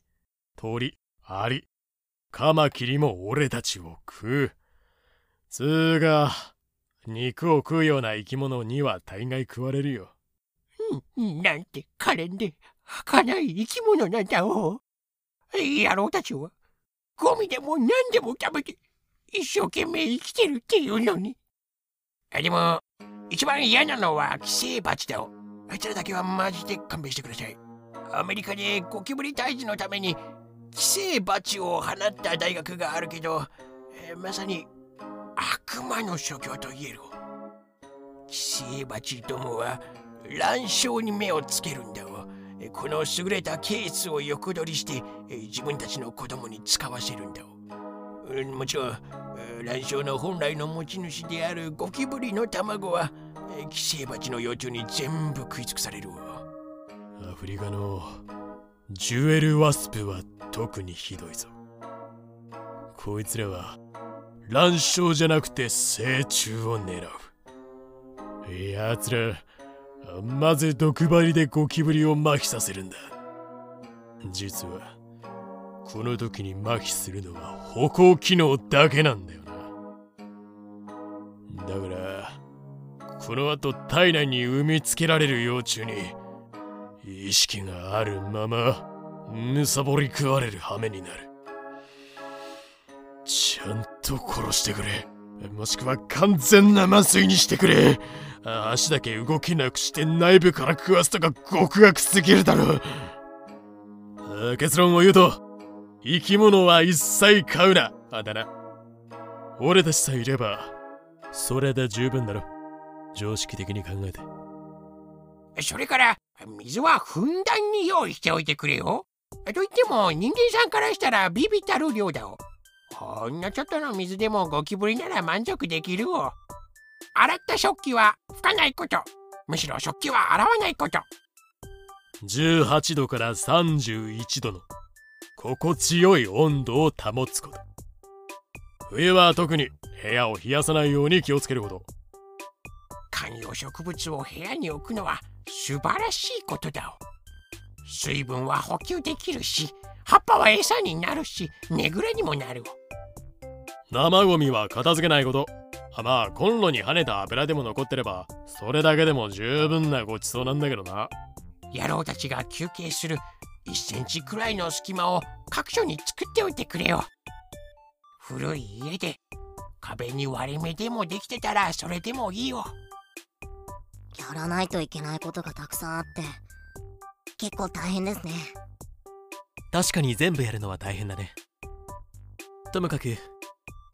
鳥アリカマキリも俺たちを食う。つーが肉を食うような生き物には大概食われるよ。なんて可憐で儚い生き物なんだお。野郎たちはゴミでも何でも食べて一生懸命生きてるっていうのに。でも一番嫌なのは寄生蜂だお。あいつらだけはマジで勘弁してください。アメリカでゴキブリ退治のために寄生蜂を放った大学があるけど、えー、まさに悪魔の所業と言える。寄生蜂どもは卵巣に目をつけるんだ。わこの優れたケースを横取りして自分たちの子供に使わせるんだ。もちろん卵巣の本来の持ち主であるゴキブリの卵は寄生蜂の幼虫に全部食い尽くされるわ。アフリカのジュエルワスプは特にひどいぞ。こいつらは卵巣じゃなくて成虫を狙う。やつらまず毒針でゴキブリを麻痺させるんだ。実はこの時に麻痺するのは歩行機能だけなんだよな。だからこの後体内に産みつけられる幼虫に意識があるままむさぼり食われる羽目になる。ちゃんと殺してくれ。もしくは完全な麻酔にしてくれ。足だけ動けなくして内部から食わすとか極悪すぎるだろ結論を言うと生き物は一切飼うな。あだな。俺たちさえいればそれで十分だろ。常識的に考えて。それから水はふんだんに用意しておいてくれよ。と言っても人間さんからしたらビビたる量だおほんのちょっとの水でもゴキブリなら満足できるお洗った食器は拭かないこと。むしろ食器は洗わないこと。18度から31度の心地よい温度を保つこと。冬は特に部屋を冷やさないように気をつけること観葉植物を部屋に置くのは素晴らしいことだ水分は補給できるし葉っぱは餌になるしねぐらにもなる生ゴミは片付けないこと。まあコンロに跳ねた油でも残ってればそれだけでも十分なごちそうなんだけどな。野郎たちが休憩する1センチくらいの隙間を各所に作っておいてくれよ。古い家で壁に割れ目でもできてたらそれでもいいよやらないといけないことがたくさんあって結構大変ですね。確かに全部やるのは大変だね。ともかく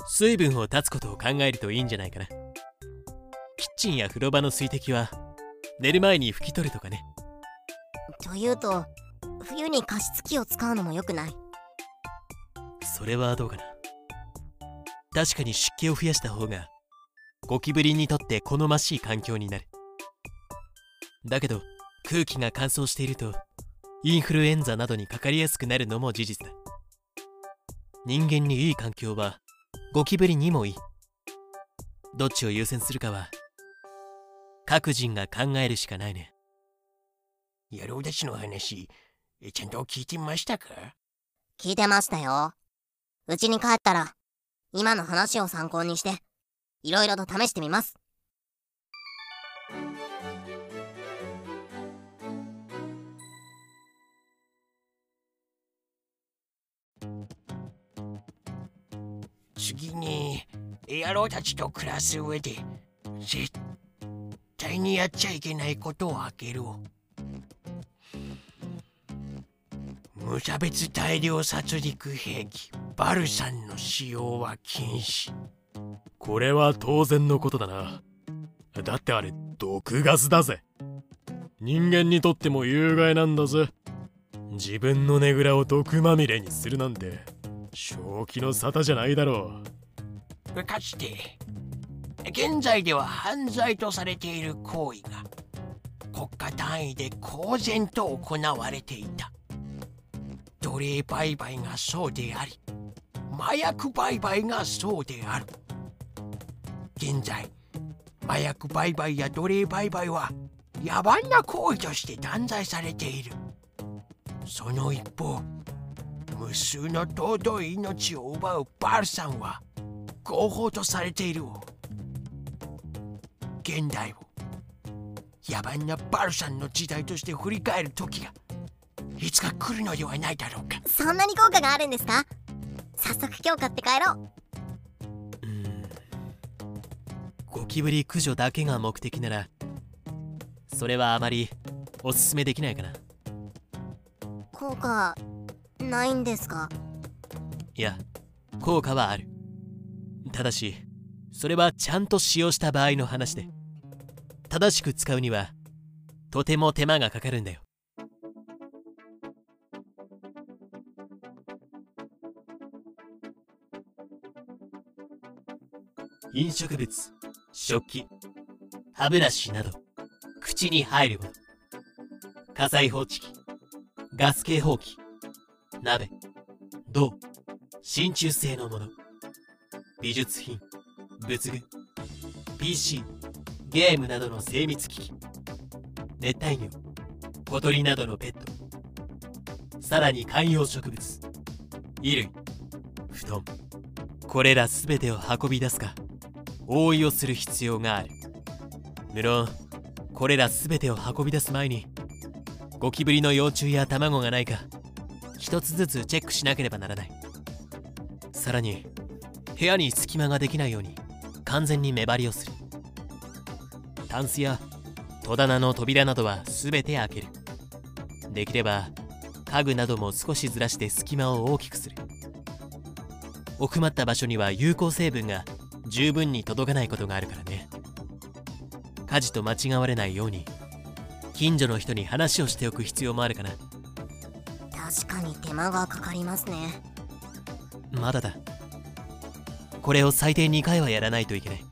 水分を断つことを考えるといいんじゃないかな。キッチンや風呂場の水滴は寝る前に拭き取るとかね。というと冬に加湿器を使うのも良くない？それはどうかな。確かに湿気を増やした方がゴキブリにとって好ましい環境になるだけど空気が乾燥しているとインフルエンザなどにかかりやすくなるのも事実だ人間にいい環境はゴキブリにもいいどっちを優先するかは各人が考えるしかないね野郎たちの話、ちゃんと聞いてましたか？聞いてましたよ。うちに帰ったら、今の話を参考にして、いろいろと試してみます。次に、野郎たちと暮らす上で、絶対にやっちゃいけないことを開ける。無差別大量殺戮兵器バルサンの使用は禁止。これは当然のことだな。だってあれ毒ガスだぜ。人間にとっても有害なんだぜ。自分のねぐらを毒まみれにするなんて。正気の沙汰じゃないだろう。かつて現在では犯罪とされている行為が国家単位で公然と行われていた。奴隷売買がそうであり麻薬売買がそうである。現在麻薬売買や奴隷売買は野蛮な行為として断罪されている。その一方無数の尊い命を奪うバルさんは合法とされている現代を野蛮なバルさんの時代として振り返る時がいつか来るのではないだろうか。そんなに効果があるんですか？早速今日買って帰ろ。ううん。ゴキブリ駆除だけが目的ならそれはあまりおすすめできないかな。効果ないんですか？いや効果はある。ただしそれはちゃんと使用した場合の話で。正しく使うにはとても手間がかかるんだよ。飲食物食器歯ブラシなど口に入るもの。火災報知器ガス警報器。鍋。銅。真鍮製のもの。美術品。仏具。PC ゲームなどの精密機器。熱帯魚。小鳥などのペット。さらに観葉植物。衣類。布団。これら全てを運び出すか覆いをする必要がある。無論。これら全てを運び出す前にゴキブリの幼虫や卵がないか一つずつチェックしなければならない。さらに部屋に隙間ができないように完全に目張りをする。タンスや戸棚の扉などは全て開ける。できれば家具なども少しずらして隙間を大きくする。奥まった場所には有効成分が十分に届かないことがあるからね。火事と間違われないように近所の人に話をしておく必要もあるかな。手間がかかりますね。まだだ。これを最低2回はやらないといけない。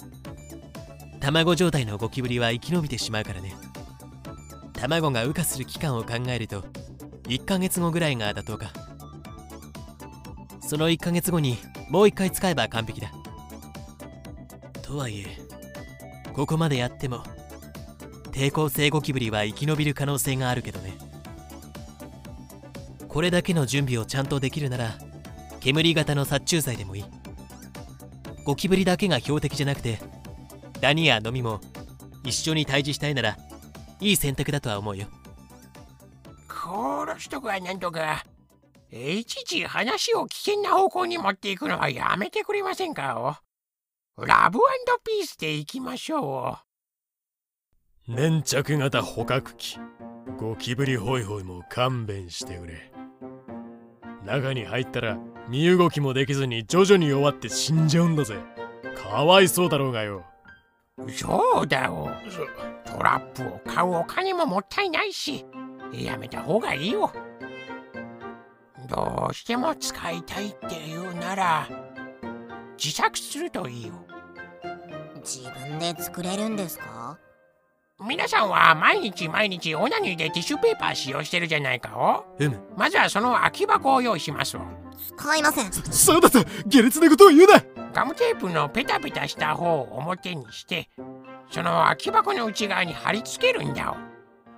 卵状態のゴキブリは生き延びてしまうからね。卵が羽化する期間を考えると1ヶ月後ぐらいが妥当か。その1ヶ月後にもう1回使えば完璧だ。とはいえここまでやっても抵抗性ゴキブリは生き延びる可能性があるけどね。これだけの準備をちゃんとできるなら煙型の殺虫剤でもいい。ゴキブリだけが標的じゃなくてダニやノミも一緒に退治したいならいい選択だとは思うよ。殺しとかなんとか。いちいち話を危険な方向に持っていくのはやめてくれませんか？ラブピースでいきましょう。粘着型捕獲器。ゴキブリホイホイも勘弁してくれ中に入ったら身動きもできずに徐々に弱って死んじゃうんだぜ。かわいそうだろうがよ。そうだよ。トラップを買うお金ももったいないしやめた方がいいよ。どうしても使いたいっていうなら自作するといいよ。自分で作れるんですか？皆さんは毎日毎日オナニーでティッシュペーパー使用してるじゃないかお。うむまずはその空き箱を用意します。わ使いません。そうだぞ下劣なことを言うな。ガムテープのペタペタした方を表にしてその空き箱の内側に貼り付けるんだお。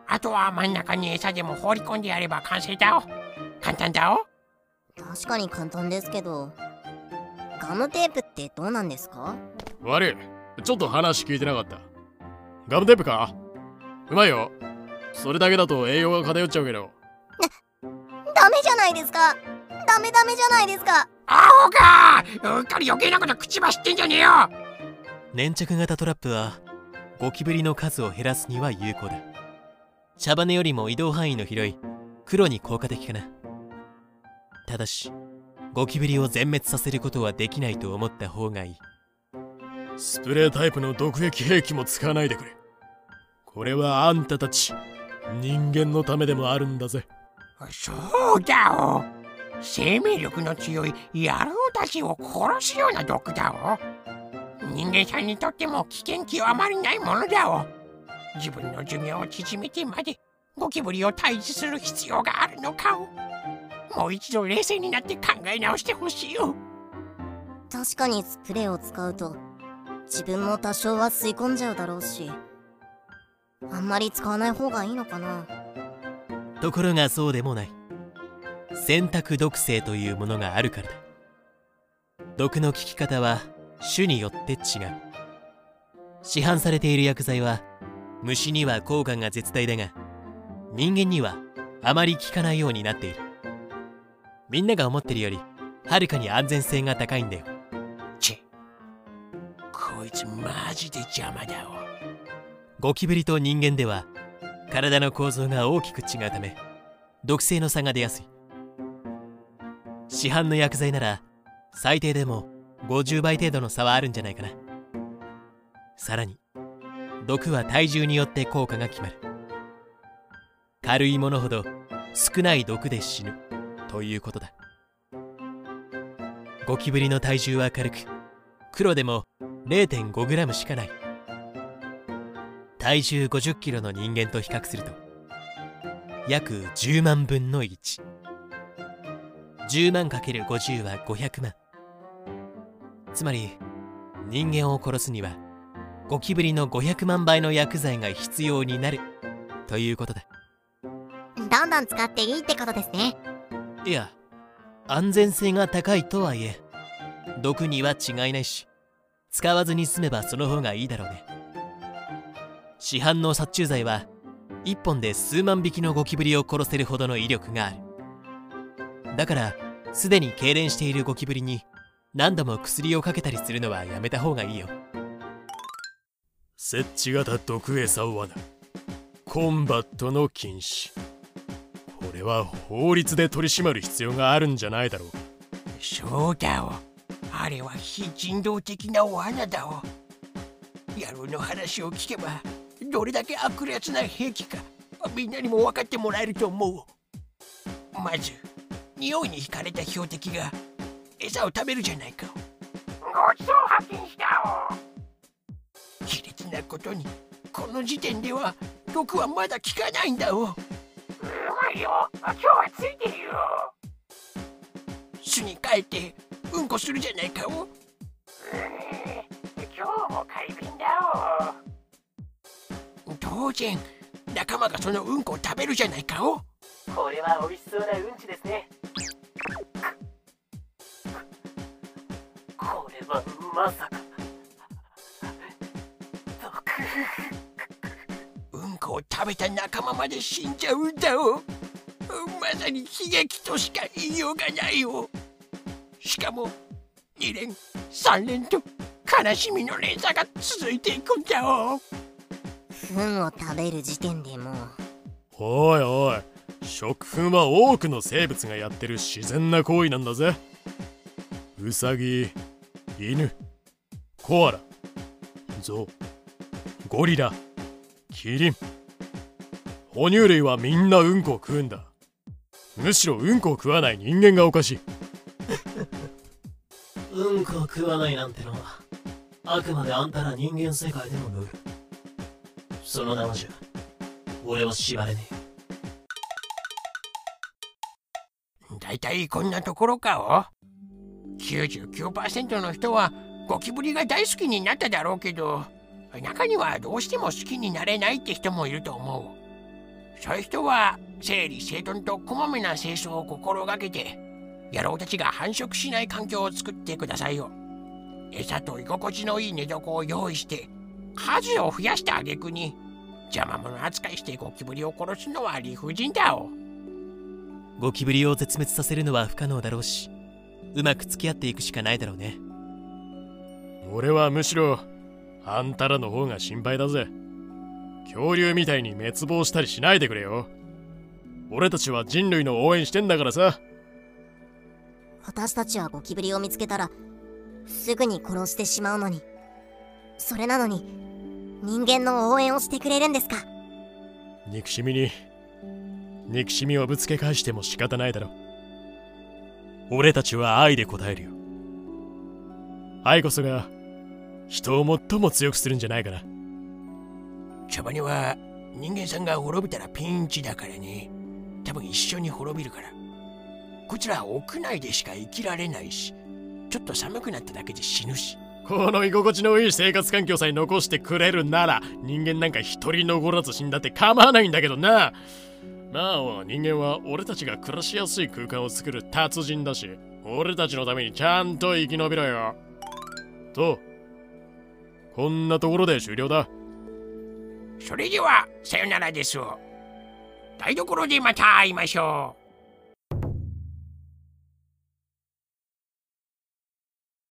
あとは真ん中に餌でも放り込んでやれば完成だお。簡単だお。確かに簡単ですけど。ガムテープってどうなんですか？悪い。ちょっと話聞いてなかったガムテープか？うまいよ。それだけだと栄養が偏っちゃうけど。ダメじゃないですか。ダメダメじゃないですか。アホか！うっかり余計なこと口走ってんじゃねえよ！粘着型トラップはゴキブリの数を減らすには有効だ。茶羽よりも移動範囲の広い黒に効果的かな。ただしゴキブリを全滅させることはできないと思った方がいいスプレータイプの毒液兵器も使わないでくれ。これはあんたたち人間のためでもあるんだぜ。そうだお。生命力の強い野郎たちを殺すような毒だお。人間さんにとっても危険極まりないものだお。自分の寿命を縮めてまでゴキブリを退治する必要があるのかをもう一度冷静になって考え直してほしいよ確かにスプレーを使うと自分も多少は吸い込んじゃうだろうしあんまり使わない方がいいのかな。ところがそうでもない。選択毒性というものがあるからだ。毒の効き方は種によって違う。市販されている薬剤は虫には効果が絶大だが人間にはあまり効かないようになっている。みんなが思ってるよりはるかに安全性が高いんだよ。こいつマジで邪魔だおゴキブリと人間では体の構造が大きく違うため毒性の差が出やすい。市販の薬剤なら最低でも50倍程度の差はあるんじゃないかな。さらに毒は体重によって効果が決まる。軽いものほど少ない毒で死ぬ。ということだ。ゴキブリの体重は軽く黒でも 0.5g しかない。体重 50kg の人間と比較すると約10万分の1 10万 ×50 は500万。つまり人間を殺すにはゴキブリの500万倍の薬剤が必要になる。ということだ。どんどん使っていいってことですね。いや安全性が高いとはいえ毒には違いないし使わずに済めばその方がいいだろうね。市販の殺虫剤は1本で数万匹のゴキブリを殺せるほどの威力がある。だからすでに痙攣しているゴキブリに何度も薬をかけたりするのはやめた方がいいよ。設置型毒餌罠。コンバットの禁止。これは法律で取り締まる必要があるんじゃないだろう。そうだおあれは非人道的な罠だお野郎の話を聞けばどれだけ悪劣な兵器かみんなにも分かってもらえると思う。まず匂いに惹かれた標的が餌を食べるじゃないか。ごちそう発見したお卑劣なことにこの時点では毒はまだ効かないんだおうまいよ。今日はついてるよ。巣に帰ってうんこするじゃないかお今日も快便だお当然仲間がそのうんこを食べるじゃないかおこれは美味しそうなうんちですね。これはまさか。うんこを食べた仲間まで死んじゃうんだおまさに悲劇としか言いようがないよしかも2連3連と悲しみの連鎖が続いていくんだお。糞を食べる時点でもうおいおい食粉は多くの生物がやってる自然な行為なんだぜ。ウサギ犬コアラゾウゴリラキリン。哺乳類はみんなうんこを食うんだ。むしろうんこを食わない人間がおかしい。うんこを食わないなんてのはあくまであんたら人間世界でのルールそのままじゃ俺を縛れねだいたいこんなところかお？99%の人はゴキブリが大好きになっただろうけど中にはどうしても好きになれないって人もいると思う。そういう人は整理整頓とこまめな清掃を心がけて野郎たちが繁殖しない環境を作ってくださいよ。餌と居心地のいい寝床を用意して数を増やした挙句に邪魔者扱いしてゴキブリを殺すのは理不尽だおゴキブリを絶滅させるのは不可能だろうしうまく付き合っていくしかないだろうね。俺はむしろあんたらの方が心配だぜ。恐竜みたいに滅亡したりしないでくれよ。俺たちは人類の応援してんだからさ私たちはゴキブリを見つけたらすぐに殺してしまうのに。それなのに人間の応援をしてくれるんですか？憎しみに憎しみをぶつけ返しても仕方ないだろ俺たちは愛で答えるよ。愛こそが人を最も強くするんじゃないかな。茶場には人間さんが滅びたらピンチだからね。多分一緒に滅びるからこちら屋内でしか生きられないしちょっと寒くなっただけで死ぬし。この居心地のいい生活環境さえ残してくれるなら人間なんか一人残らず死んだって構わないんだけどな。まあ人間は俺たちが暮らしやすい空間を作る達人だし俺たちのためにちゃんと生き延びろよ。とこんなところで終了だ。それではさよならです台所でまた会いましょう